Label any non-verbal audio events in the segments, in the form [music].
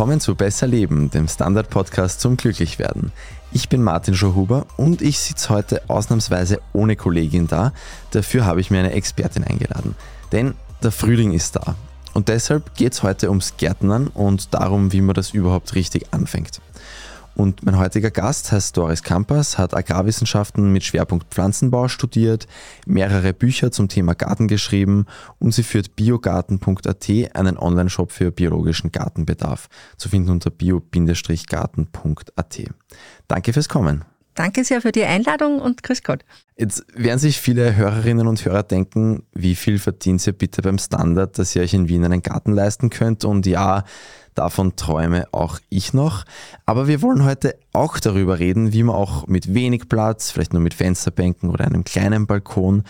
Willkommen zu Besser Leben, dem Standard-Podcast zum Glücklichwerden. Ich bin Martin Schauhuber und ich sitze heute ausnahmsweise ohne Kollegin da. Dafür habe ich mir eine Expertin eingeladen. Denn der Frühling ist da. Und deshalb geht es heute ums Gärtnern und darum, wie man das überhaupt richtig anfängt. Und mein heutiger Gast heißt Doris Kampas, hat Agrarwissenschaften mit Schwerpunkt Pflanzenbau studiert, mehrere Bücher zum Thema Garten geschrieben und sie führt biogarten.at, einen Online-Shop für biologischen Gartenbedarf, zu finden unter bio-garten.at. Danke fürs Kommen. Danke sehr für die Einladung und grüß Gott. Jetzt werden sich viele Hörerinnen und Hörer denken, wie viel verdient ihr bitte beim Standard, dass ihr euch in Wien einen Garten leisten könnt? Und ja, Davon träume auch ich noch. Aber wir wollen heute auch darüber reden, wie man auch mit wenig Platz, vielleicht nur mit Fensterbänken oder einem kleinen Balkon,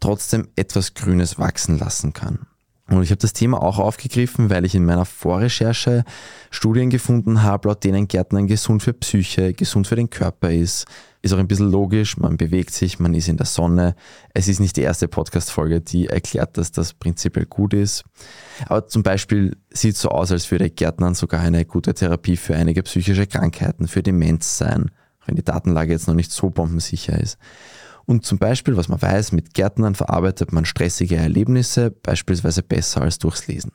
trotzdem etwas Grünes wachsen lassen kann. Und ich habe das Thema auch aufgegriffen, weil ich in meiner Vorrecherche Studien gefunden habe, laut denen Gärtnern gesund für Psyche, gesund für den Körper ist. Ist auch ein bisschen logisch, man bewegt sich, man ist in der Sonne. Es ist nicht die erste Podcast-Folge, die erklärt, dass das prinzipiell gut ist. Aber zum Beispiel sieht so aus, als würde Gärtnern sogar eine gute Therapie für einige psychische Krankheiten, für Demenz sein, wenn die Datenlage jetzt noch nicht so bombensicher ist. Und zum Beispiel, was man weiß, mit Gärtnern verarbeitet man stressige Erlebnisse beispielsweise besser als durchs Lesen.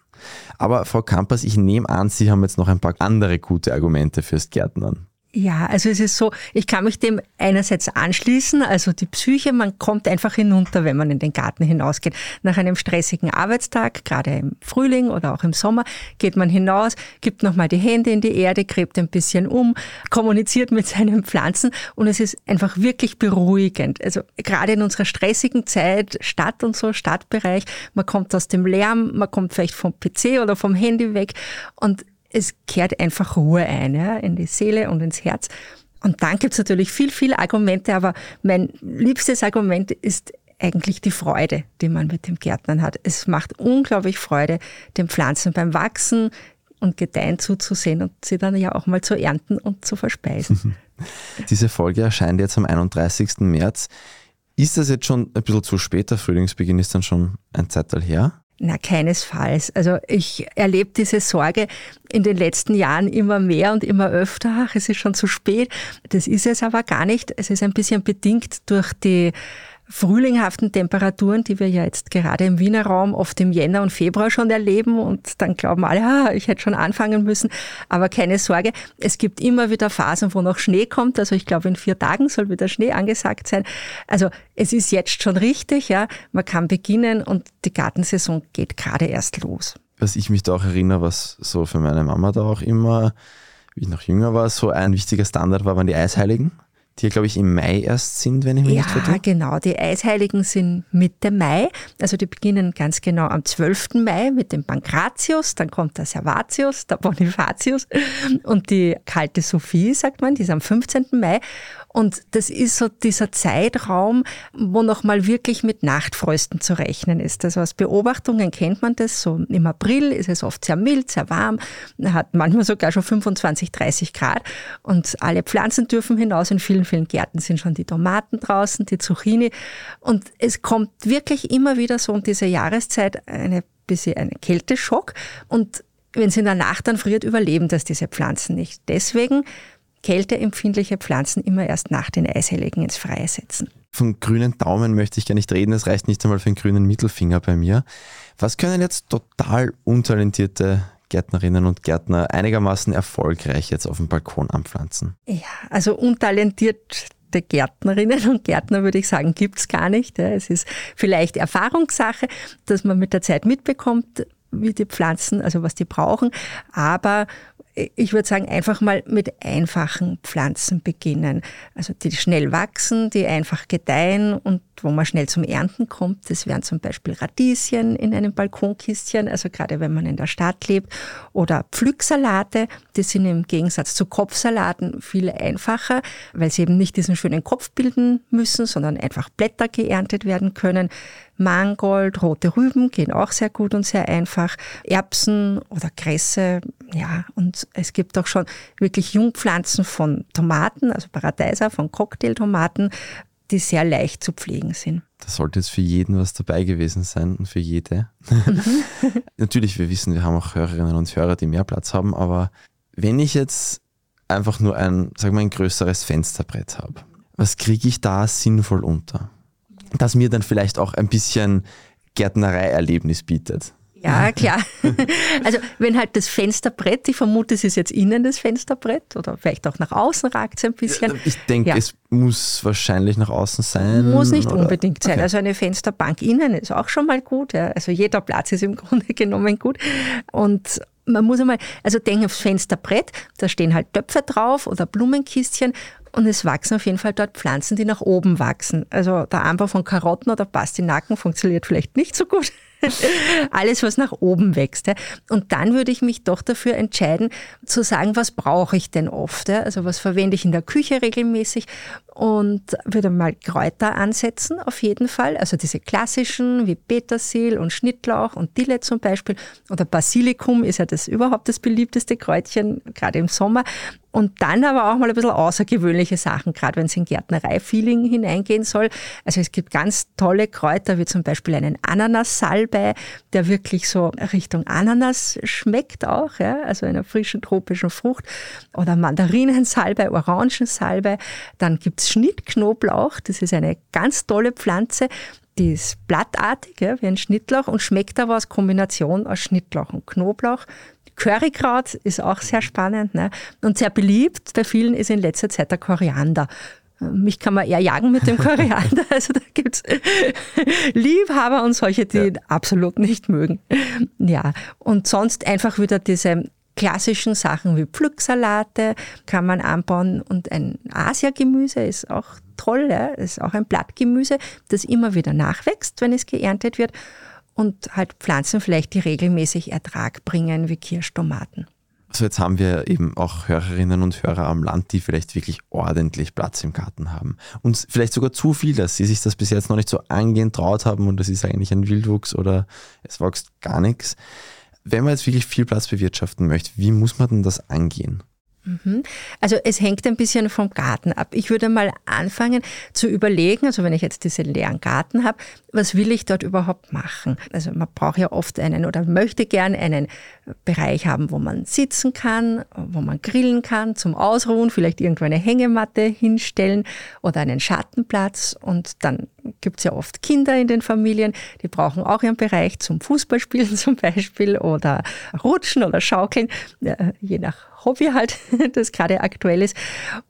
Aber Frau Kampers, ich nehme an, Sie haben jetzt noch ein paar andere gute Argumente fürs Gärtnern. Ja, also es ist so, ich kann mich dem einerseits anschließen, also die Psyche, man kommt einfach hinunter, wenn man in den Garten hinausgeht. Nach einem stressigen Arbeitstag, gerade im Frühling oder auch im Sommer, geht man hinaus, gibt nochmal die Hände in die Erde, gräbt ein bisschen um, kommuniziert mit seinen Pflanzen und es ist einfach wirklich beruhigend. Also gerade in unserer stressigen Zeit, Stadt und so, Stadtbereich, man kommt aus dem Lärm, man kommt vielleicht vom PC oder vom Handy weg und es kehrt einfach Ruhe ein, ja, in die Seele und ins Herz. Und dann gibt es natürlich viel, viel Argumente, aber mein liebstes Argument ist eigentlich die Freude, die man mit dem Gärtnern hat. Es macht unglaublich Freude, den Pflanzen beim Wachsen und Gedeihen zuzusehen und sie dann ja auch mal zu ernten und zu verspeisen. [laughs] Diese Folge erscheint jetzt am 31. März. Ist das jetzt schon ein bisschen zu spät? Der Frühlingsbeginn ist dann schon ein Zeitteil her? Na, keinesfalls. Also ich erlebe diese Sorge in den letzten Jahren immer mehr und immer öfter. Ach, es ist schon zu spät. Das ist es aber gar nicht. Es ist ein bisschen bedingt durch die frühlinghaften Temperaturen, die wir ja jetzt gerade im Wiener Raum oft im Jänner und Februar schon erleben und dann glauben alle, ah, ich hätte schon anfangen müssen. Aber keine Sorge, es gibt immer wieder Phasen, wo noch Schnee kommt. Also ich glaube, in vier Tagen soll wieder Schnee angesagt sein. Also es ist jetzt schon richtig, ja. Man kann beginnen und die Gartensaison geht gerade erst los. Was ich mich da auch erinnere, was so für meine Mama da auch immer, wie ich noch jünger war, so ein wichtiger Standard war, waren die Eisheiligen die glaube ich, im Mai erst sind, wenn ich mich ja, nicht vertue. Ja, genau. Die Eisheiligen sind Mitte Mai. Also die beginnen ganz genau am 12. Mai mit dem Pankratius, dann kommt der Servatius, der Bonifatius und die kalte Sophie, sagt man, die ist am 15. Mai. Und das ist so dieser Zeitraum, wo nochmal wirklich mit Nachtfrösten zu rechnen ist. Also aus Beobachtungen kennt man das. So im April ist es oft sehr mild, sehr warm, hat manchmal sogar schon 25, 30 Grad. Und alle Pflanzen dürfen hinaus. In vielen, vielen Gärten sind schon die Tomaten draußen, die Zucchini. Und es kommt wirklich immer wieder so um diese Jahreszeit eine bisschen ein Kälteschock. Und wenn sie in der Nacht dann friert, überleben das diese Pflanzen nicht. Deswegen kälteempfindliche Pflanzen immer erst nach den Eisheiligen ins Freie setzen. Von grünen Daumen möchte ich gar nicht reden, es reicht nicht einmal für einen grünen Mittelfinger bei mir. Was können jetzt total untalentierte Gärtnerinnen und Gärtner einigermaßen erfolgreich jetzt auf dem Balkon anpflanzen? Ja, also untalentiert Gärtnerinnen und Gärtner, würde ich sagen, gibt es gar nicht. Es ist vielleicht Erfahrungssache, dass man mit der Zeit mitbekommt, wie die Pflanzen, also was die brauchen. Aber ich würde sagen, einfach mal mit einfachen Pflanzen beginnen. Also die schnell wachsen, die einfach gedeihen und wo man schnell zum Ernten kommt. Das wären zum Beispiel Radieschen in einem Balkonkistchen, also gerade wenn man in der Stadt lebt. Oder Pflücksalate, die sind im Gegensatz zu Kopfsalaten viel einfacher, weil sie eben nicht diesen schönen Kopf bilden müssen, sondern einfach Blätter geerntet werden können. Mangold, rote Rüben gehen auch sehr gut und sehr einfach. Erbsen oder Kresse, ja, und es gibt auch schon wirklich Jungpflanzen von Tomaten, also Paradeiser, von Cocktailtomaten, die sehr leicht zu pflegen sind. Da sollte jetzt für jeden was dabei gewesen sein und für jede. Mhm. [laughs] [laughs] Natürlich, wir wissen, wir haben auch Hörerinnen und Hörer, die mehr Platz haben, aber wenn ich jetzt einfach nur ein, sagen wir, ein größeres Fensterbrett habe, was kriege ich da sinnvoll unter? Das mir dann vielleicht auch ein bisschen Gärtnerei-Erlebnis bietet. Ja, klar. [laughs] Also wenn halt das Fensterbrett, ich vermute, es ist jetzt innen das Fensterbrett oder vielleicht auch nach außen ragt es ein bisschen. Ich denke, ja. es muss wahrscheinlich nach außen sein. Muss nicht oder? unbedingt sein. Okay. Also eine Fensterbank innen ist auch schon mal gut. Ja. Also jeder Platz ist im [laughs] Grunde genommen gut. Und man muss einmal, also denken aufs Fensterbrett, da stehen halt Töpfe drauf oder Blumenkistchen und es wachsen auf jeden Fall dort Pflanzen, die nach oben wachsen. Also der Anbau von Karotten oder Pastinaken funktioniert vielleicht nicht so gut. [laughs] Alles, was nach oben wächst. Und dann würde ich mich doch dafür entscheiden, zu sagen, was brauche ich denn oft? Also was verwende ich in der Küche regelmäßig? Und würde mal Kräuter ansetzen, auf jeden Fall. Also diese klassischen wie Petersil und Schnittlauch und Dille zum Beispiel. Oder Basilikum ist ja das überhaupt das beliebteste Kräutchen, gerade im Sommer. Und dann aber auch mal ein bisschen außergewöhnliche Sachen, gerade wenn es in Gärtnerei-Feeling hineingehen soll. Also es gibt ganz tolle Kräuter, wie zum Beispiel einen Ananas-Salbei, der wirklich so Richtung Ananas schmeckt auch, ja? also einer frischen tropischen Frucht. Oder Mandarinensalbei, Orangensalbei. Dann gibt's Schnittknoblauch, das ist eine ganz tolle Pflanze. Die ist blattartig, ja, wie ein Schnittlauch und schmeckt aber als Kombination aus Schnittlauch und Knoblauch. Currykraut ist auch sehr spannend ne? und sehr beliebt. Bei vielen ist in letzter Zeit der Koriander. Mich kann man eher jagen mit dem Koriander. [laughs] Also da gibt es [laughs] Liebhaber und solche, die ja. ihn absolut nicht mögen. Ja, und sonst einfach wieder diese klassischen Sachen wie Pflücksalate kann man anbauen und ein Asiagemüse ist auch toll, ist auch ein Blattgemüse, das immer wieder nachwächst, wenn es geerntet wird und halt Pflanzen vielleicht, die regelmäßig Ertrag bringen, wie Kirschtomaten. Also jetzt haben wir eben auch Hörerinnen und Hörer am Land, die vielleicht wirklich ordentlich Platz im Garten haben. Und vielleicht sogar zu viel, dass sie sich das bis jetzt noch nicht so angehen traut haben und das ist eigentlich ein Wildwuchs oder es wächst gar nichts. Wenn man jetzt wirklich viel Platz bewirtschaften möchte, wie muss man denn das angehen? Mhm. Also es hängt ein bisschen vom Garten ab. Ich würde mal anfangen zu überlegen, also wenn ich jetzt diesen leeren Garten habe, was will ich dort überhaupt machen? Also man braucht ja oft einen oder möchte gern einen Bereich haben, wo man sitzen kann, wo man grillen kann, zum Ausruhen, vielleicht irgendwo eine Hängematte hinstellen oder einen Schattenplatz. Und dann gibt es ja oft Kinder in den Familien, die brauchen auch ihren Bereich zum Fußballspielen [laughs] zum Beispiel oder Rutschen oder Schaukeln, je nach Hobby halt, [laughs] das gerade aktuell ist.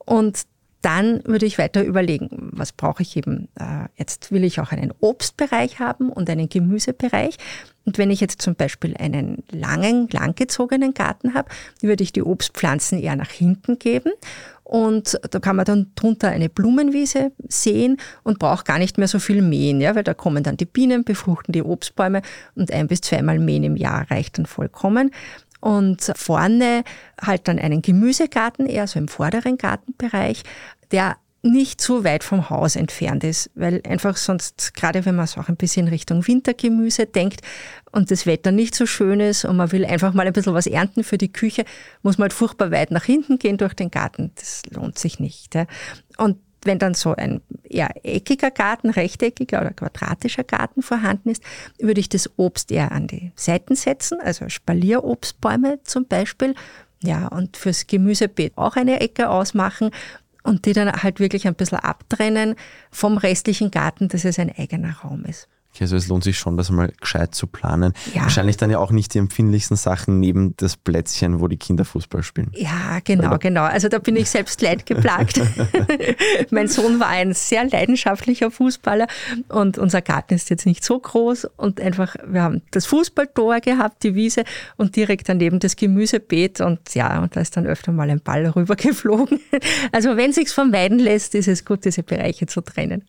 Und dann würde ich weiter überlegen, was brauche ich eben. Äh, jetzt will ich auch einen Obstbereich haben und einen Gemüsebereich. Und wenn ich jetzt zum Beispiel einen langen, langgezogenen Garten habe, würde ich die Obstpflanzen eher nach hinten geben. Und da kann man dann drunter eine Blumenwiese sehen und braucht gar nicht mehr so viel mähen, ja, weil da kommen dann die Bienen, befruchten die Obstbäume und ein bis zweimal mähen im Jahr reicht dann vollkommen. Und vorne halt dann einen Gemüsegarten, eher so im vorderen Gartenbereich, der nicht so weit vom Haus entfernt ist, weil einfach sonst, gerade wenn man so auch ein bisschen Richtung Wintergemüse denkt und das Wetter nicht so schön ist und man will einfach mal ein bisschen was ernten für die Küche, muss man halt furchtbar weit nach hinten gehen durch den Garten. Das lohnt sich nicht. Und wenn dann so ein eher eckiger Garten, rechteckiger oder quadratischer Garten vorhanden ist, würde ich das Obst eher an die Seiten setzen, also Spalierobstbäume zum Beispiel. Ja, und fürs Gemüsebeet auch eine Ecke ausmachen und die dann halt wirklich ein bisschen abtrennen vom restlichen Garten, dass es ein eigener Raum ist. Okay, also es lohnt sich schon, das mal gescheit zu planen. Ja. Wahrscheinlich dann ja auch nicht die empfindlichsten Sachen neben das Plätzchen, wo die Kinder Fußball spielen. Ja, genau, Oder? genau. Also da bin ich selbst leidgeplagt. [laughs] [laughs] mein Sohn war ein sehr leidenschaftlicher Fußballer und unser Garten ist jetzt nicht so groß und einfach, wir haben das Fußballtor gehabt, die Wiese und direkt daneben das Gemüsebeet und ja, und da ist dann öfter mal ein Ball rübergeflogen. [laughs] Also wenn sich's vermeiden lässt, ist es gut, diese Bereiche zu trennen.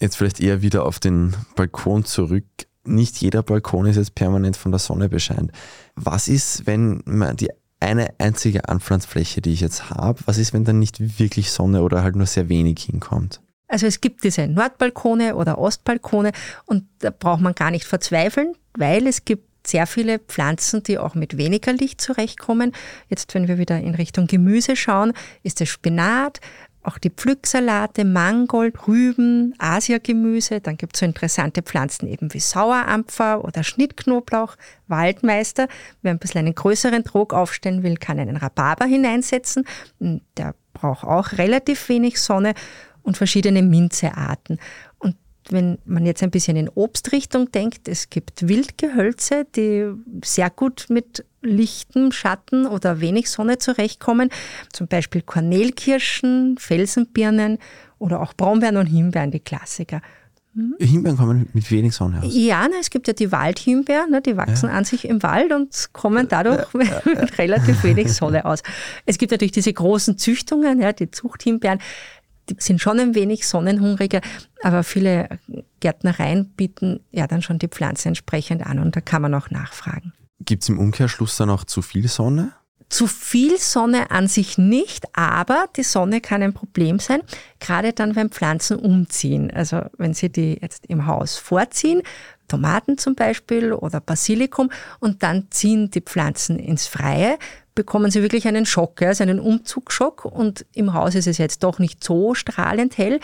Jetzt vielleicht eher wieder auf den Balkon zurück. Nicht jeder Balkon ist jetzt permanent von der Sonne bescheint. Was ist, wenn man die eine einzige Anpflanzfläche, die ich jetzt habe, was ist, wenn dann nicht wirklich Sonne oder halt nur sehr wenig hinkommt? Also es gibt diese Nordbalkone oder Ostbalkone und da braucht man gar nicht verzweifeln, weil es gibt sehr viele Pflanzen, die auch mit weniger Licht zurechtkommen. Jetzt, wenn wir wieder in Richtung Gemüse schauen, ist der Spinat, auch die Pflücksalate, Mangold, Rüben, Asiagemüse. Dann gibt es so interessante Pflanzen eben wie Sauerampfer oder Schnittknoblauch, Waldmeister. Wer ein bisschen einen größeren Trog aufstellen will, kann einen Rhabarber hineinsetzen. Der braucht auch relativ wenig Sonne und verschiedene Minzearten. Wenn man jetzt ein bisschen in Obstrichtung denkt, es gibt Wildgehölze, die sehr gut mit lichtem Schatten oder wenig Sonne zurechtkommen. Zum Beispiel Kornelkirschen, Felsenbirnen oder auch Brombeeren und Himbeeren, die Klassiker. Hm? Himbeeren kommen mit wenig Sonne aus. Ja, na, es gibt ja die Waldhimbeeren, ne, die wachsen ja. an sich im Wald und kommen dadurch ja, ja, [laughs] mit relativ wenig Sonne aus. Es gibt natürlich diese großen Züchtungen, ja, die Zuchthimbeeren, die sind schon ein wenig sonnenhungriger, aber viele Gärtnereien bieten ja dann schon die Pflanze entsprechend an und da kann man auch nachfragen. Gibt es im Umkehrschluss dann auch zu viel Sonne? Zu viel Sonne an sich nicht, aber die Sonne kann ein Problem sein, gerade dann, wenn Pflanzen umziehen. Also wenn Sie die jetzt im Haus vorziehen, Tomaten zum Beispiel oder Basilikum, und dann ziehen die Pflanzen ins Freie, bekommen sie wirklich einen Schock, also einen Umzugsschock. Und im Haus ist es jetzt doch nicht so strahlend hell.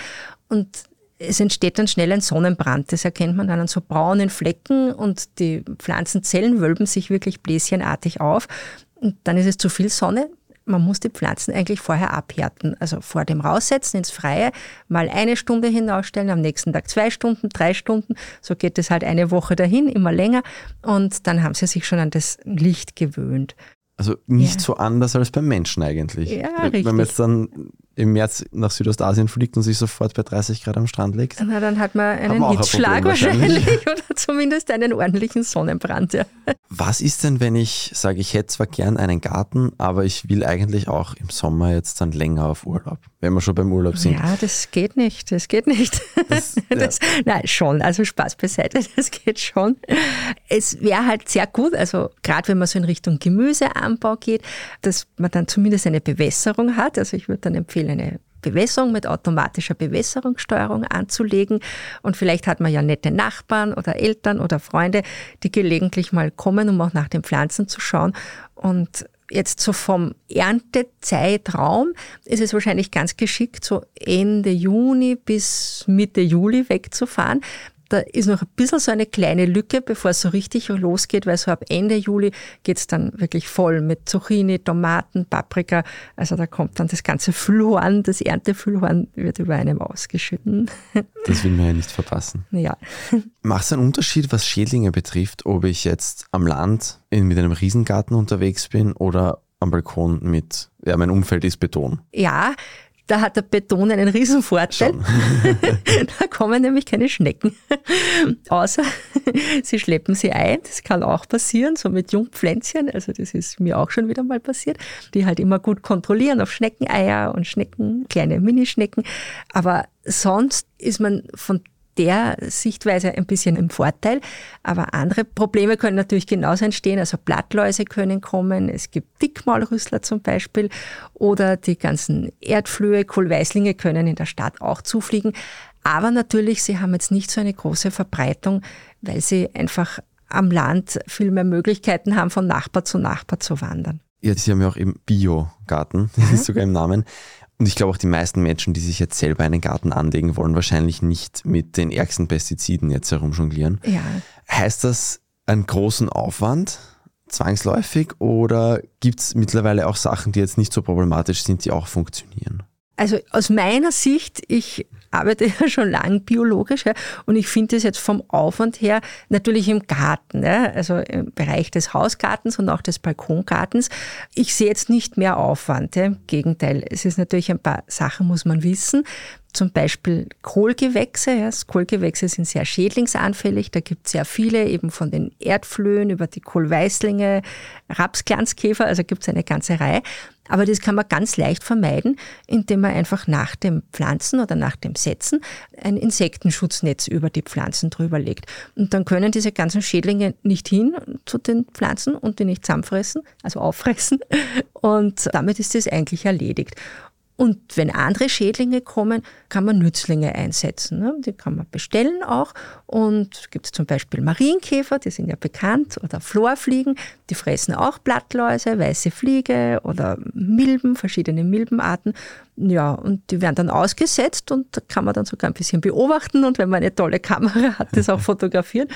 Und es entsteht dann schnell ein Sonnenbrand. Das erkennt man dann an so braunen Flecken und die Pflanzenzellen wölben sich wirklich bläschenartig auf. Und dann ist es zu viel Sonne. Man muss die Pflanzen eigentlich vorher abhärten. Also vor dem Raussetzen ins Freie mal eine Stunde hinausstellen, am nächsten Tag zwei Stunden, drei Stunden. So geht es halt eine Woche dahin, immer länger. Und dann haben sie sich schon an das Licht gewöhnt. Also nicht ja. so anders als beim Menschen eigentlich. Ja, richtig. Wenn man jetzt dann im März nach Südostasien fliegt und sich sofort bei 30 Grad am Strand legt. Na, dann hat man einen Hitzschlag wahrscheinlich. wahrscheinlich. [laughs] oder zumindest einen ordentlichen Sonnenbrand. Ja. Was ist denn, wenn ich sage, ich hätte zwar gern einen Garten, aber ich will eigentlich auch im Sommer jetzt dann länger auf Urlaub, wenn wir schon beim Urlaub sind? Ja, das geht nicht, das geht nicht. Das, [laughs] das, nein, schon, also Spaß beiseite, [laughs] das geht schon. Es wäre halt sehr gut, also gerade wenn man so in Richtung Gemüseanbau geht, dass man dann zumindest eine Bewässerung hat. Also ich würde dann empfehlen, eine Bewässerung mit automatischer Bewässerungssteuerung anzulegen. Und vielleicht hat man ja nette Nachbarn oder Eltern oder Freunde, die gelegentlich mal kommen, um auch nach den Pflanzen zu schauen. Und jetzt so vom Erntezeitraum ist es wahrscheinlich ganz geschickt, so Ende Juni bis Mitte Juli wegzufahren, da ist noch ein bisschen so eine kleine Lücke, bevor es so richtig losgeht, weil so ab Ende Juli geht es dann wirklich voll mit Zucchini, Tomaten, Paprika. Also da kommt dann das ganze Füllhorn, das Erntefüllhorn wird über einem ausgeschütten. [laughs] Das will man ja nicht verpassen. Ja. Macht es einen Unterschied, was Schädlinge betrifft, ob ich jetzt am Land mit einem Riesengarten unterwegs bin oder am Balkon mit, ja, mein Umfeld ist Beton. Ja, da hat der Beton einen riesen Vorteil. [laughs] da kommen nämlich keine Schnecken. Außer [laughs] sie schleppen sie ein. Das kann auch passieren, so mit Jungpflänzchen. Also das ist mir auch schon wieder mal passiert. Die halt immer gut kontrollieren auf Schneckeneier und Schnecken, kleine Minischnecken. Aber sonst ist man von der Sichtweise ein bisschen im Vorteil. Aber andere Probleme können natürlich genauso entstehen. Also Blattläuse können kommen. Es gibt Dickmaulrüssler zum Beispiel. Oder die ganzen Erdflöhe, Kohlweißlinge können in der Stadt auch zufliegen. Aber natürlich, sie haben jetzt nicht so eine große Verbreitung, weil sie einfach am Land viel mehr Möglichkeiten haben, von Nachbar zu Nachbar zu wandern. Ja, sie haben ja auch eben Biogarten, [laughs] das mhm. ist sogar im Namen. Und ich glaube auch die meisten Menschen, die sich jetzt selber einen Garten anlegen wollen, wahrscheinlich nicht mit den ärgsten Pestiziden jetzt herumjonglieren. Ja. Heißt das einen großen Aufwand? Zwangsläufig oder gibt es mittlerweile auch Sachen, die jetzt nicht so problematisch sind, die auch funktionieren? Also aus meiner Sicht, ich arbeite ja schon lang biologisch ja, und ich finde es jetzt vom Aufwand her natürlich im Garten, ja, also im Bereich des Hausgartens und auch des Balkongartens. Ich sehe jetzt nicht mehr Aufwand. Ja, Im Gegenteil, es ist natürlich ein paar Sachen, muss man wissen zum Beispiel Kohlgewächse. Ja. Kohlgewächse sind sehr schädlingsanfällig. Da gibt es sehr viele, eben von den Erdflöhen über die Kohlweißlinge, Rapsglanzkäfer, also gibt es eine ganze Reihe. Aber das kann man ganz leicht vermeiden, indem man einfach nach dem Pflanzen oder nach dem Setzen ein Insektenschutznetz über die Pflanzen drüber legt. Und dann können diese ganzen Schädlinge nicht hin zu den Pflanzen und die nicht zusammenfressen, also auffressen. Und damit ist das eigentlich erledigt. Und wenn andere Schädlinge kommen, kann man Nützlinge einsetzen. Ne? Die kann man bestellen auch. Und gibt es zum Beispiel Marienkäfer, die sind ja bekannt, oder Florfliegen, die fressen auch Blattläuse, weiße Fliege oder Milben, verschiedene Milbenarten. Ja, und die werden dann ausgesetzt und da kann man dann sogar ein bisschen beobachten und wenn man eine tolle Kamera hat, das auch [laughs] fotografieren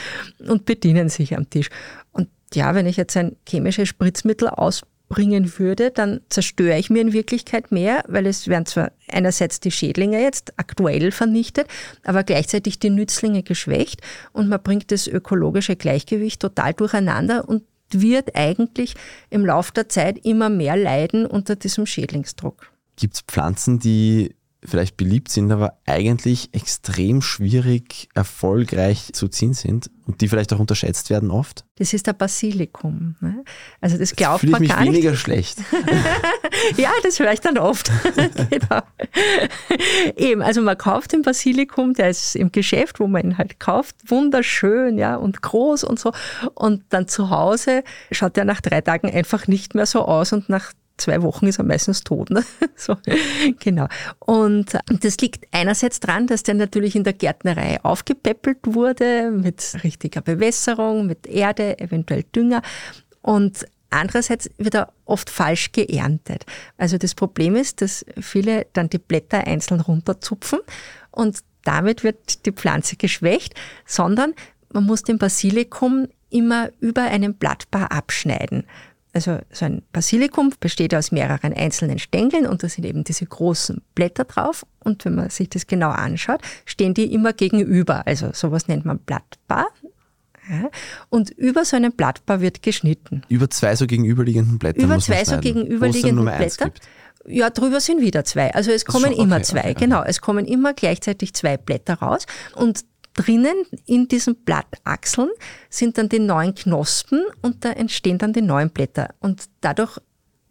und bedienen sich am Tisch. Und ja, wenn ich jetzt ein chemisches Spritzmittel ausbringen würde, dann zerstöre ich mir in Wirklichkeit mehr, weil es werden zwar einerseits die Schädlinge jetzt aktuell vernichtet, aber gleichzeitig die Nützlinge geschwächt und man bringt das ökologische Gleichgewicht total durcheinander und wird eigentlich im Laufe der Zeit immer mehr leiden unter diesem Schädlingsdruck. Gibt es Pflanzen, die vielleicht beliebt sind, aber eigentlich extrem schwierig erfolgreich zu ziehen sind und die vielleicht auch unterschätzt werden oft? Das ist der Basilikum. Ne? Also das glaubt Fühle man ich mich gar nicht. weniger schlecht. [laughs] ja, das höre ich dann oft. [laughs] genau. Eben, also man kauft den Basilikum, der ist im Geschäft, wo man ihn halt kauft, wunderschön, ja, und groß und so. Und dann zu Hause schaut er nach drei Tagen einfach nicht mehr so aus und nach zwei Wochen ist er meistens tot. Ne? [laughs] So, genau. Und das liegt einerseits daran, dass der natürlich in der Gärtnerei aufgepäppelt wurde mit richtiger Bewässerung, mit Erde, eventuell Dünger. Und Andererseits wird er oft falsch geerntet. Also das Problem ist, dass viele dann die Blätter einzeln runterzupfen und damit wird die Pflanze geschwächt, sondern man muss den Basilikum immer über einen Blattpaar abschneiden. Also so ein Basilikum besteht aus mehreren einzelnen Stängeln und da sind eben diese großen Blätter drauf. Und wenn man sich das genau anschaut, stehen die immer gegenüber. Also sowas nennt man Blattpaar. Ja. Und über so einem Blattpaar wird geschnitten. Über zwei so gegenüberliegenden Blätter. Über zwei so schneiden, gegenüberliegende wo es dann nur mehr eins Blätter. Ja, drüber sind wieder zwei. Also es kommen schon- immer okay, zwei, okay, okay. genau. Es kommen immer gleichzeitig zwei Blätter raus. Und drinnen in diesen Blattachseln sind dann die neuen Knospen und da entstehen dann die neuen Blätter. Und dadurch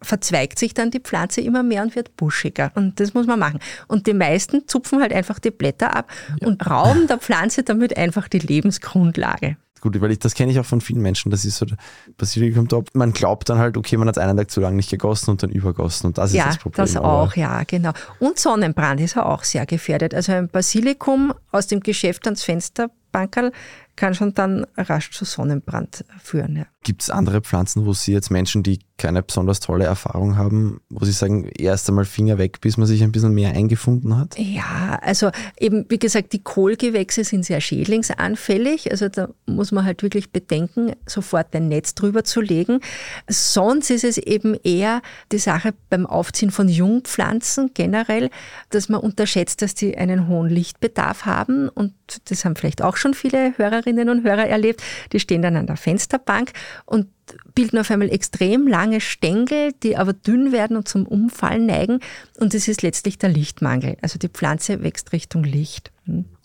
verzweigt sich dann die Pflanze immer mehr und wird buschiger. Und das muss man machen. Und die meisten zupfen halt einfach die Blätter ab und rauben der Pflanze damit einfach die Lebensgrundlage. Gut, weil ich, das kenne ich auch von vielen Menschen. Das ist so der Basilikum top. Man glaubt dann halt, okay, man hat einen Tag zu lange nicht gegossen und dann übergossen. Und das ist ja, das Problem. das aber- auch, ja, genau. Und Sonnenbrand ist ja auch sehr gefährdet. Also ein Basilikum aus dem Geschäft ans Fensterbankerl kann schon dann rasch zu Sonnenbrand führen. Ja. Gibt es andere Pflanzen, wo Sie jetzt Menschen, die keine besonders tolle Erfahrung haben, wo Sie sagen, erst einmal Finger weg, bis man sich ein bisschen mehr eingefunden hat? Ja, also eben, wie gesagt, die Kohlgewächse sind sehr schädlingsanfällig. Also da muss man halt wirklich bedenken, sofort ein Netz drüber zu legen. Sonst ist es eben eher die Sache beim Aufziehen von Jungpflanzen generell, dass man unterschätzt, dass die einen hohen Lichtbedarf haben. Und das haben vielleicht auch schon viele Hörerinnen und Hörer erlebt. Die stehen dann an der Fensterbank und bilden auf einmal extrem lange Stängel, die aber dünn werden und zum Umfallen neigen. Und das ist letztlich der Lichtmangel. Also die Pflanze wächst Richtung Licht.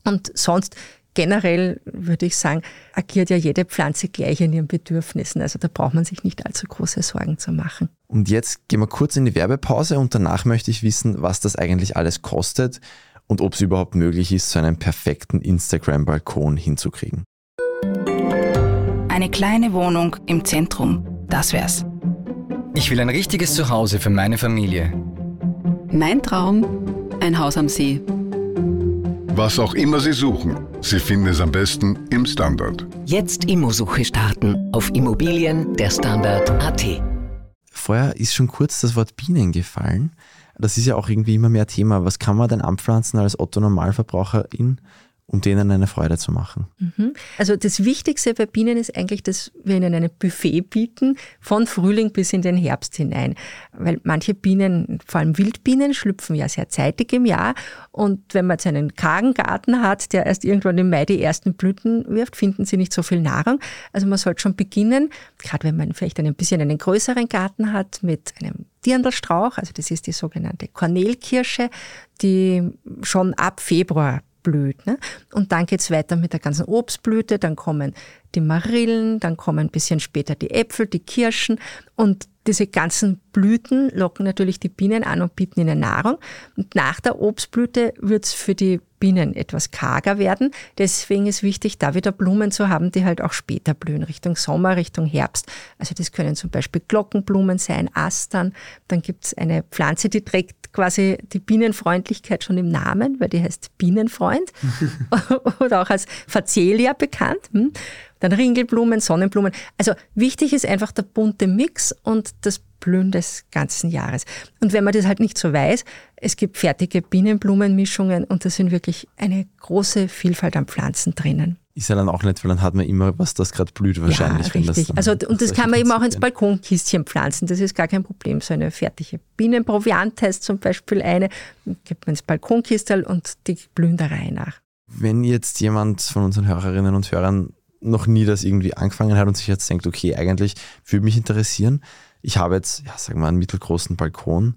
Und sonst generell würde ich sagen, agiert ja jede Pflanze gleich in ihren Bedürfnissen. Also da braucht man sich nicht allzu große Sorgen zu machen. Und jetzt gehen wir kurz in die Werbepause und danach möchte ich wissen, was das eigentlich alles kostet und ob es überhaupt möglich ist, so einen perfekten Instagram-Balkon hinzukriegen. Eine kleine Wohnung im Zentrum, das wär's. Ich will ein richtiges Zuhause für meine Familie. Mein Traum, ein Haus am See. Was auch immer Sie suchen, Sie finden es am besten im Standard. Jetzt Immosuche starten auf Immobilien der Standard.at. Vorher ist schon kurz das Wort Bienen gefallen. Das ist ja auch irgendwie immer mehr Thema. Was kann man denn anpflanzen als Otto-Normalverbraucherin, um denen eine Freude zu machen? Also das Wichtigste bei Bienen ist eigentlich, dass wir ihnen ein Buffet bieten, von Frühling bis in den Herbst hinein. Weil manche Bienen, vor allem Wildbienen, schlüpfen ja sehr zeitig im Jahr. Und wenn man jetzt einen kargen Garten hat, der erst irgendwann im Mai die ersten Blüten wirft, finden sie nicht so viel Nahrung. Also man sollte schon beginnen, gerade wenn man vielleicht ein bisschen einen größeren Garten hat, mit einem Dirndlstrauch, also das ist die sogenannte Kornelkirsche, die schon ab Februar blüht. Ne? Und dann geht's weiter mit der ganzen Obstblüte, dann kommen die Marillen, dann kommen ein bisschen später die Äpfel, die Kirschen und diese ganzen Blüten locken natürlich die Bienen an und bieten ihnen Nahrung. Und nach der Obstblüte wird es für die Bienen etwas karger werden. Deswegen ist wichtig, da wieder Blumen zu haben, die halt auch später blühen, Richtung Sommer, Richtung Herbst. Also das können zum Beispiel Glockenblumen sein, Astern. Dann gibt es eine Pflanze, die trägt quasi die Bienenfreundlichkeit schon im Namen, weil die heißt Bienenfreund [laughs] [laughs] oder auch als Facelia bekannt. Dann Ringelblumen, Sonnenblumen. Also wichtig ist einfach der bunte Mix und das Blühen des ganzen Jahres. Und wenn man das halt nicht so weiß, es gibt fertige Bienenblumenmischungen und da sind wirklich eine große Vielfalt an Pflanzen drinnen. Ist ja dann auch nicht, weil dann hat man immer was, das gerade blüht wahrscheinlich. Ja, richtig. Das also, und das kann man eben auch ins Balkonkistchen pflanzen. Das ist gar kein Problem. So eine fertige Bienenproviant heißt zum Beispiel eine, gibt man ins Balkonkistel und die blühen der Reihe nach. Wenn jetzt jemand von unseren Hörerinnen und Hörern noch nie das irgendwie angefangen hat und sich jetzt denkt, okay, eigentlich würde mich interessieren, ich habe jetzt, ja, sagen wir mal, einen mittelgroßen Balkon.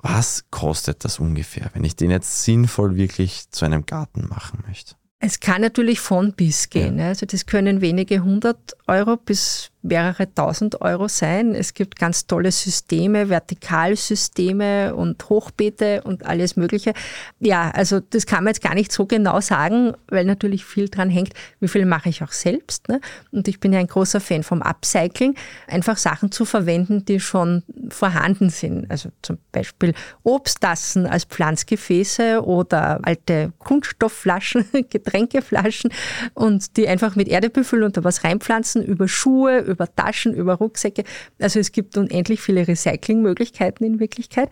Was kostet das ungefähr, wenn ich den jetzt sinnvoll wirklich zu einem Garten machen möchte? Es kann natürlich von bis gehen. Ja. Also das können wenige hundert Euro bis mehrere tausend Euro sein. Es gibt ganz tolle Systeme, Vertikalsysteme und Hochbeete und alles Mögliche. Ja, also das kann man jetzt gar nicht so genau sagen, weil natürlich viel dran hängt, wie viel mache ich auch selbst. Ne? Und ich bin ja ein großer Fan vom Upcycling, einfach Sachen zu verwenden, die schon vorhanden sind. Also zum Beispiel Obsttassen als Pflanzgefäße oder alte Kunststoffflaschen, [laughs] Getränkeflaschen und die einfach mit Erde befüllen und da was reinpflanzen, über Schuhe, über Taschen, über Rucksäcke. Also es gibt unendlich viele Recyclingmöglichkeiten in Wirklichkeit.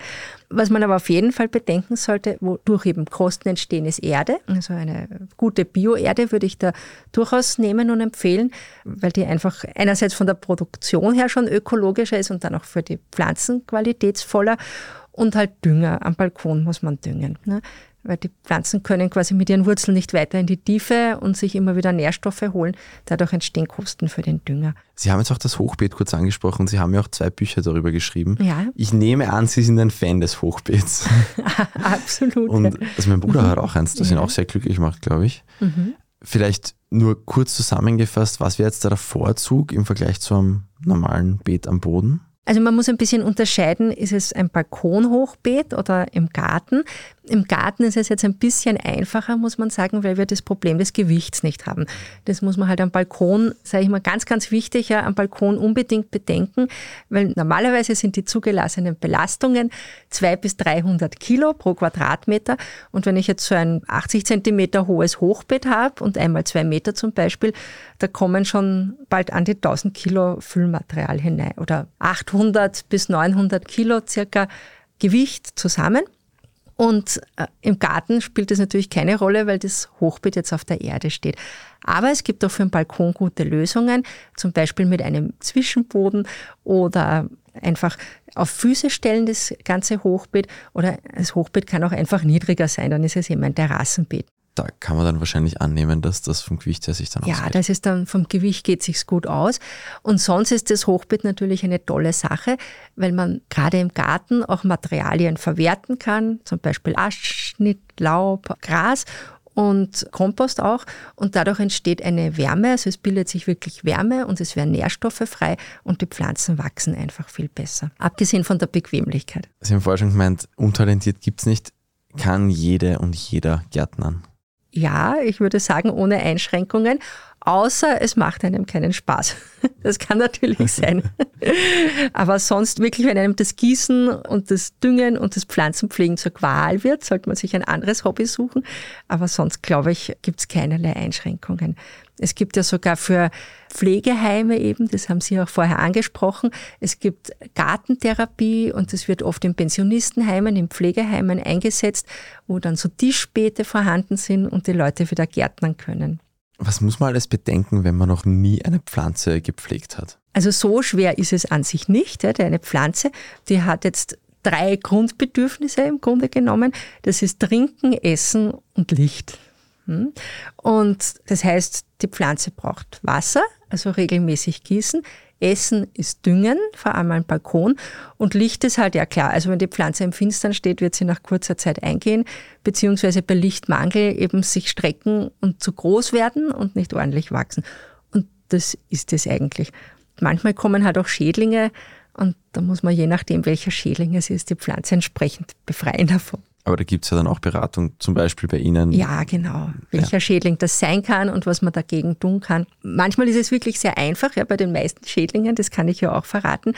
Was man aber auf jeden Fall bedenken sollte, wodurch eben Kosten entstehen, ist Erde. Also eine gute Bioerde würde ich da durchaus nehmen und empfehlen, weil die einfach einerseits von der Produktion her schon ökologischer ist und dann auch für die Pflanzen qualitätsvoller. Und halt Dünger. Am Balkon muss man düngen. Ne? Weil die Pflanzen können quasi mit ihren Wurzeln nicht weiter in die Tiefe und sich immer wieder Nährstoffe holen. Dadurch entstehen Kosten für den Dünger. Sie haben jetzt auch das Hochbeet kurz angesprochen. Sie haben ja auch zwei Bücher darüber geschrieben. Ja. Ich nehme an, Sie sind ein Fan des Hochbeets. [laughs] Absolut. Und also mein Bruder hat auch eins, das ja. ihn auch sehr glücklich macht, glaube ich. Mhm. Vielleicht nur kurz zusammengefasst, was wäre jetzt der Vorzug im Vergleich zu einem normalen Beet am Boden? Also man muss ein bisschen unterscheiden, ist es ein Balkonhochbeet oder im Garten. Im Garten ist es jetzt ein bisschen einfacher, muss man sagen, weil wir das Problem des Gewichts nicht haben. Das muss man halt am Balkon, sage ich mal, ganz, ganz wichtig, ja, am Balkon unbedingt bedenken, weil normalerweise sind die zugelassenen Belastungen zwei bis 300 Kilo pro Quadratmeter. Und wenn ich jetzt so ein 80 Zentimeter hohes Hochbeet habe und einmal zwei Meter zum Beispiel, da kommen schon bald an die 1000 Kilo Füllmaterial hinein oder 800 bis 900 Kilo circa Gewicht zusammen. Und äh, im Garten spielt das natürlich keine Rolle, weil das Hochbeet jetzt auf der Erde steht. Aber es gibt auch für den Balkon gute Lösungen, zum Beispiel mit einem Zwischenboden oder einfach auf Füße stellen das ganze Hochbeet oder das Hochbeet kann auch einfach niedriger sein, dann ist es eben ein Terrassenbeet da kann man dann wahrscheinlich annehmen, dass das vom Gewicht her sich dann Ja, ausgeht. das ist dann vom Gewicht geht sich's gut aus. Und sonst ist das Hochbeet natürlich eine tolle Sache, weil man gerade im Garten auch Materialien verwerten kann, zum Beispiel Aschschnitt, Laub, Gras und Kompost auch. Und dadurch entsteht eine Wärme, also es bildet sich wirklich Wärme und es werden Nährstoffe frei und die Pflanzen wachsen einfach viel besser. Abgesehen von der Bequemlichkeit. Sie haben vorher schon gemeint, untalentiert gibt's nicht. Kann jede und jeder Gärtnern? Ja, ich würde sagen, ohne Einschränkungen, außer es macht einem keinen Spaß. [laughs] Das kann natürlich [laughs] sein. Aber sonst wirklich, wenn einem das Gießen und das Düngen und das Pflanzenpflegen zur Qual wird, sollte man sich ein anderes Hobby suchen. Aber sonst, glaube ich, gibt es keinerlei Einschränkungen. Es gibt ja sogar für Pflegeheime eben, das haben Sie auch vorher angesprochen. Es gibt Gartentherapie und das wird oft in Pensionistenheimen, in Pflegeheimen eingesetzt, wo dann so Tischbeete vorhanden sind und die Leute wieder gärtnern können. Was muss man alles bedenken, wenn man noch nie eine Pflanze gepflegt hat? Also so schwer ist es an sich nicht. Eine Pflanze, die hat jetzt drei Grundbedürfnisse im Grunde genommen. Das ist Trinken, Essen und Licht. Hm? Und das heißt, die Pflanze braucht Wasser, also regelmäßig gießen. Essen ist Düngen, vor allem am Balkon. Und Licht ist halt ja klar. Also wenn die Pflanze im Finstern steht, wird sie nach kurzer Zeit eingehen, beziehungsweise bei Lichtmangel eben sich strecken und zu groß werden und nicht ordentlich wachsen das ist es eigentlich. Manchmal kommen halt auch Schädlinge und da muss man je nachdem, welcher Schädling es ist, die Pflanze entsprechend befreien davon. Aber da gibt es ja dann auch Beratung, zum Beispiel bei Ihnen. Ja, genau. Welcher ja. Schädling das sein kann und was man dagegen tun kann. Manchmal ist es wirklich sehr einfach, ja, bei den meisten Schädlingen, das kann ich ja auch verraten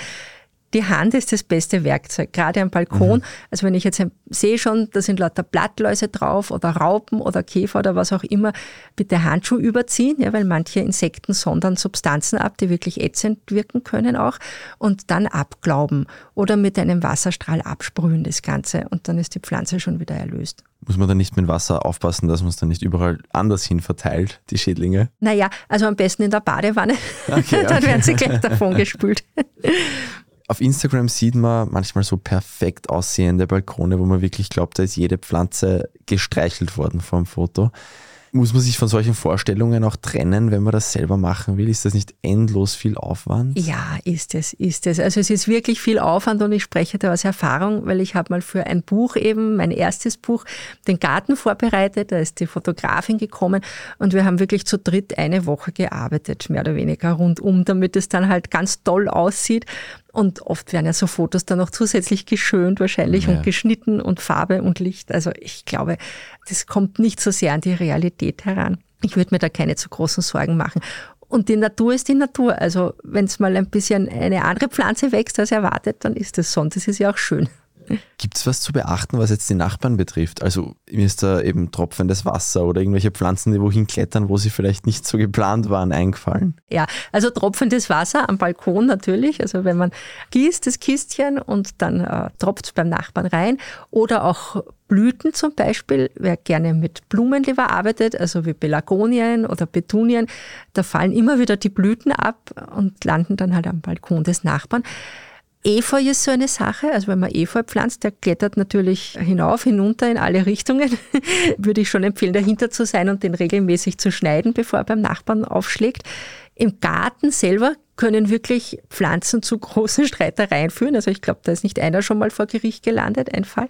die Hand ist das beste Werkzeug, gerade am Balkon. Mhm. Also wenn ich jetzt sehe schon, da sind lauter Blattläuse drauf oder Raupen oder Käfer oder was auch immer, bitte Handschuh überziehen, ja, weil manche Insekten sondern Substanzen ab, die wirklich ätzend wirken können auch und dann abglauben oder mit einem Wasserstrahl absprühen das Ganze und dann ist die Pflanze schon wieder erlöst. Muss man dann nicht mit Wasser aufpassen, dass man es dann nicht überall anders hin verteilt, die Schädlinge? Naja, also am besten in der Badewanne, okay, [laughs] dann werden sie gleich davon [laughs] gespült. Auf Instagram sieht man manchmal so perfekt aussehende Balkone, wo man wirklich glaubt, da ist jede Pflanze gestreichelt worden vom Foto. Muss man sich von solchen Vorstellungen auch trennen, wenn man das selber machen will? Ist das nicht endlos viel Aufwand? Ja, ist es, ist es. Also es ist wirklich viel Aufwand und ich spreche da aus Erfahrung, weil ich habe mal für ein Buch eben, mein erstes Buch, den Garten vorbereitet. Da ist die Fotografin gekommen und wir haben wirklich zu dritt eine Woche gearbeitet, mehr oder weniger rundum, damit es dann halt ganz toll aussieht. Und oft werden ja so Fotos dann noch zusätzlich geschönt wahrscheinlich ja. und geschnitten und Farbe und Licht. Also ich glaube, das kommt nicht so sehr an die Realität heran. Ich würde mir da keine zu großen Sorgen machen. Und die Natur ist die Natur. Also wenn es mal ein bisschen eine andere Pflanze wächst als erwartet, dann ist das so. Und das ist ja auch schön. Gibt es was zu beachten, was jetzt die Nachbarn betrifft? Also mir ist da eben tropfendes Wasser oder irgendwelche Pflanzen, die wohin klettern, wo sie vielleicht nicht so geplant waren, eingefallen? Ja, also tropfendes Wasser am Balkon natürlich. Also wenn man gießt das Kistchen und dann äh, tropft es beim Nachbarn rein. Oder auch Blüten zum Beispiel, wer gerne mit Blumen lieber arbeitet, also wie Pelagonien oder Petunien, da fallen immer wieder die Blüten ab und landen dann halt am Balkon des Nachbarn. Efeu ist so eine Sache. Also wenn man Efeu pflanzt, der klettert natürlich hinauf, hinunter in alle Richtungen. [laughs] Würde ich schon empfehlen, dahinter zu sein und den regelmäßig zu schneiden, bevor er beim Nachbarn aufschlägt. Im Garten selber können wirklich Pflanzen zu großen Streitereien führen. Also ich glaube, da ist nicht einer schon mal vor Gericht gelandet, ein Fall.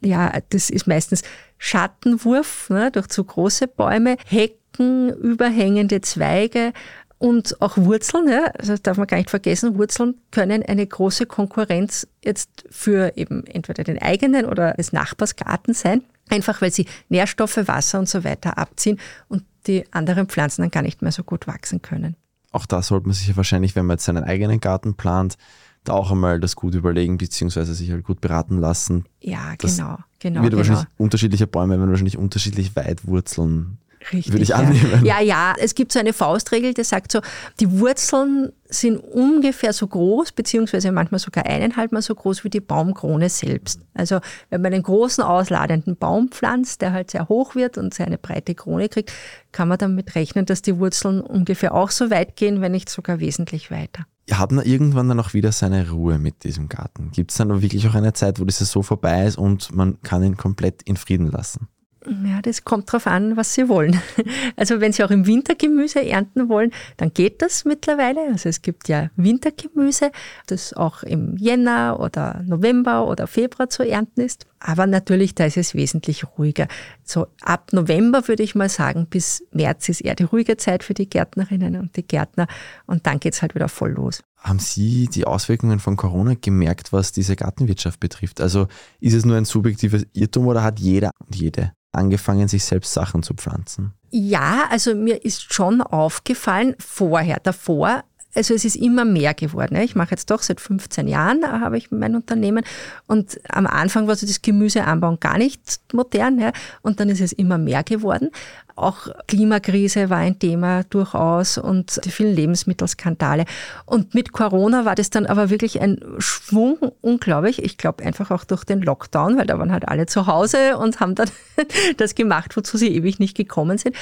Ja, das ist meistens Schattenwurf ne, durch zu große Bäume, Hecken, überhängende Zweige, und auch Wurzeln, ja, also das darf man gar nicht vergessen, Wurzeln können eine große Konkurrenz jetzt für eben entweder den eigenen oder des Nachbarsgarten sein, einfach weil sie Nährstoffe, Wasser und so weiter abziehen und die anderen Pflanzen dann gar nicht mehr so gut wachsen können. Auch da sollte man sich ja wahrscheinlich, wenn man jetzt seinen eigenen Garten plant, da auch einmal das gut überlegen, beziehungsweise sich halt gut beraten lassen. Ja, genau, genau. Wird genau. wahrscheinlich unterschiedliche Bäume werden wahrscheinlich unterschiedlich weit Wurzeln Richtig, würde ich annehmen. Ja. ja, ja, es gibt so eine Faustregel, die sagt so, die Wurzeln sind ungefähr so groß, beziehungsweise manchmal sogar eineinhalb Mal so groß wie die Baumkrone selbst. Also wenn man einen großen ausladenden Baum pflanzt, der halt sehr hoch wird und sehr eine breite Krone kriegt, kann man damit rechnen, dass die Wurzeln ungefähr auch so weit gehen, wenn nicht sogar wesentlich weiter. Hat man irgendwann dann auch wieder seine Ruhe mit diesem Garten? Gibt es dann wirklich auch eine Zeit, wo das so vorbei ist und man kann ihn komplett in Frieden lassen? Ja, das kommt darauf an, was Sie wollen. [laughs] Also wenn Sie auch im Winter Gemüse ernten wollen, dann geht das mittlerweile. Also es gibt ja Wintergemüse, das auch im Jänner oder November oder Februar zu ernten ist. Aber natürlich, da ist es wesentlich ruhiger. So ab November würde ich mal sagen, bis März ist eher die ruhige Zeit für die Gärtnerinnen und die Gärtner. Und dann geht es halt wieder voll los. Haben Sie die Auswirkungen von Corona gemerkt, was diese Gartenwirtschaft betrifft? Also ist es nur ein subjektives Irrtum oder hat jeder und jede angefangen, sich selbst Sachen zu pflanzen? Ja, also mir ist schon aufgefallen, vorher, davor, also es ist immer mehr geworden. Ich mache jetzt doch seit 15 Jahren, äh, habe ich mein Unternehmen. Und am Anfang war so das Gemüseanbauen gar nicht modern. Und dann ist es immer mehr geworden. Auch Klimakrise war ein Thema durchaus und die vielen Lebensmittelskandale. Und mit Corona war das dann aber wirklich ein Schwung, unglaublich. Ich glaube einfach auch durch den Lockdown, weil da waren halt alle zu Hause und haben dann [laughs] das gemacht, wozu sie ewig nicht gekommen sind.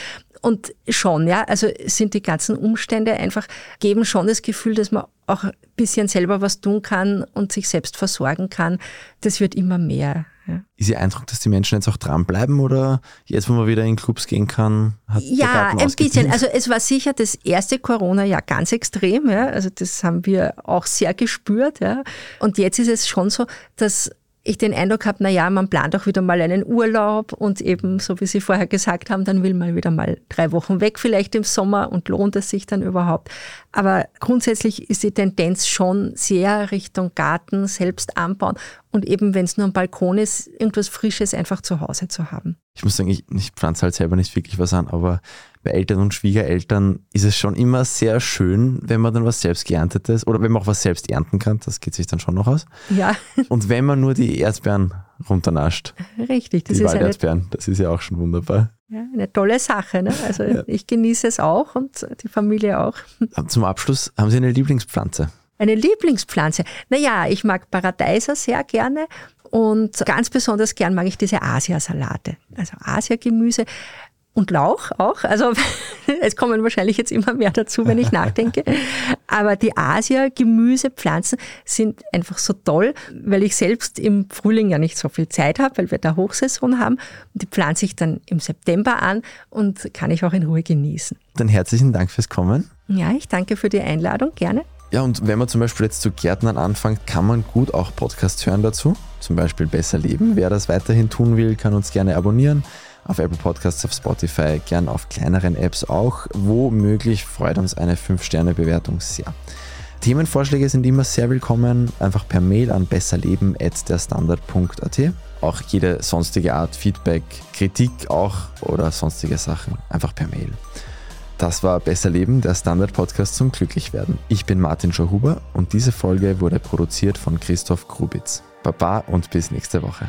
Und schon, ja, also sind die ganzen Umstände einfach, geben schon das Gefühl, dass man auch ein bisschen selber was tun kann und sich selbst versorgen kann. Das wird immer mehr. Ja. Ist Ihr Eindruck, dass die Menschen jetzt auch dranbleiben oder jetzt, wo man wieder in Clubs gehen kann, hat Ja, ein bisschen. Also es war sicher das erste Corona-Jahr ganz extrem. Ja. Also das haben wir auch sehr gespürt. Ja. Und jetzt ist es schon so, dass ich den Eindruck habe, na ja, man plant auch wieder mal einen Urlaub und eben, so wie Sie vorher gesagt haben, dann will man wieder mal drei Wochen weg, vielleicht im Sommer und lohnt es sich dann überhaupt. Aber grundsätzlich ist die Tendenz schon sehr Richtung Garten, selbst anbauen und eben, wenn es nur ein Balkon ist, irgendwas Frisches einfach zu Hause zu haben. Ich muss sagen, ich, ich pflanze halt selber nicht wirklich was an, aber bei Eltern und Schwiegereltern ist es schon immer sehr schön, wenn man dann was selbst geerntetes oder wenn man auch was selbst ernten kann, das geht sich dann schon noch aus. Ja. Und wenn man nur die Erdbeeren runternascht. Richtig, das die ist Walderdbeeren, das ist ja auch schon wunderbar. Ja, eine tolle Sache. Ne? Also ja. ich genieße es auch und die Familie auch. Zum Abschluss, haben Sie eine Lieblingspflanze? Eine Lieblingspflanze? Naja, ich mag Paradeiser sehr gerne und ganz besonders gern mag ich diese Asiasalate, also Asiagemüse und Lauch auch. Also [laughs] es kommen wahrscheinlich jetzt immer mehr dazu, wenn ich nachdenke. Aber die Asia-Gemüsepflanzen sind einfach so toll, weil ich selbst im Frühling ja nicht so viel Zeit habe, weil wir da Hochsaison haben. Und die pflanze ich dann im September an und kann ich auch in Ruhe genießen. Dann herzlichen Dank fürs Kommen. Ja, ich danke für die Einladung, gerne. Ja, und wenn man zum Beispiel jetzt zu Gärtnern anfängt, kann man gut auch Podcasts hören dazu. Zum Beispiel Besser Leben. Wer das weiterhin tun will, kann uns gerne abonnieren auf Apple Podcasts, auf Spotify, gern auf kleineren Apps auch. Wo möglich freut uns eine 5-Sterne-Bewertung sehr. Themenvorschläge sind immer sehr willkommen, einfach per Mail an besserleben.derstandard.at. Auch jede sonstige Art Feedback, Kritik auch oder sonstige Sachen einfach per Mail. Das war Besser Leben, der Standard-Podcast zum Glücklichwerden. Ich bin Martin Schauhuber und diese Folge wurde produziert von Christoph Grubitz. Baba und bis nächste Woche.